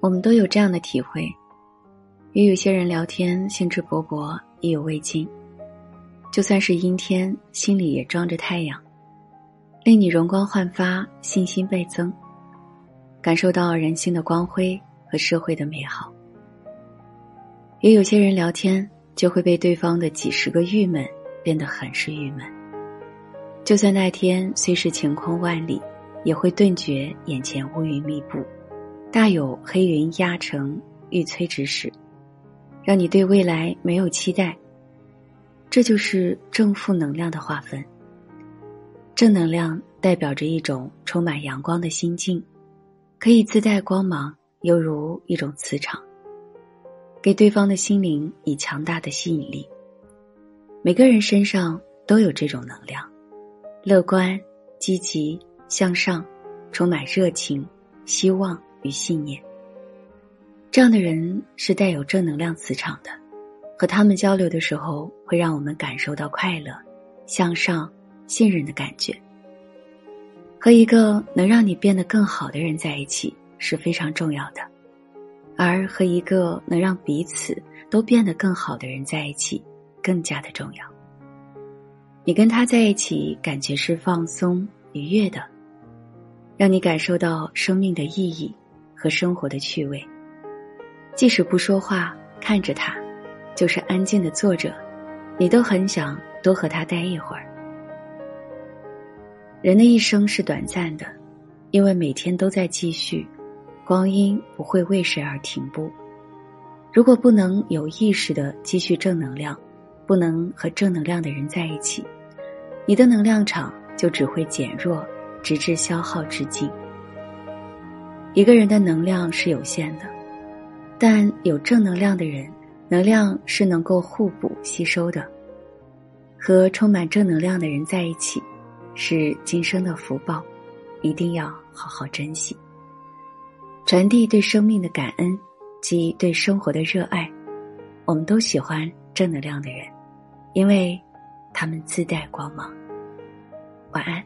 我们都有这样的体会：与有些人聊天，兴致勃勃，意犹未尽；就算是阴天，心里也装着太阳，令你容光焕发，信心倍增，感受到人性的光辉和社会的美好。与有些人聊天，就会被对方的几十个郁闷变得很是郁闷。就算那天虽是晴空万里，也会顿觉眼前乌云密布。大有黑云压城欲摧之势，让你对未来没有期待。这就是正负能量的划分。正能量代表着一种充满阳光的心境，可以自带光芒，犹如一种磁场，给对方的心灵以强大的吸引力。每个人身上都有这种能量，乐观、积极、向上，充满热情、希望。与信念，这样的人是带有正能量磁场的，和他们交流的时候，会让我们感受到快乐、向上、信任的感觉。和一个能让你变得更好的人在一起是非常重要的，而和一个能让彼此都变得更好的人在一起更加的重要。你跟他在一起，感觉是放松愉悦的，让你感受到生命的意义。和生活的趣味，即使不说话，看着他，就是安静的坐着，你都很想多和他待一会儿。人的一生是短暂的，因为每天都在继续，光阴不会为谁而停步。如果不能有意识的继续正能量，不能和正能量的人在一起，你的能量场就只会减弱，直至消耗至尽。一个人的能量是有限的，但有正能量的人，能量是能够互补吸收的。和充满正能量的人在一起，是今生的福报，一定要好好珍惜。传递对生命的感恩及对生活的热爱，我们都喜欢正能量的人，因为他们自带光芒。晚安。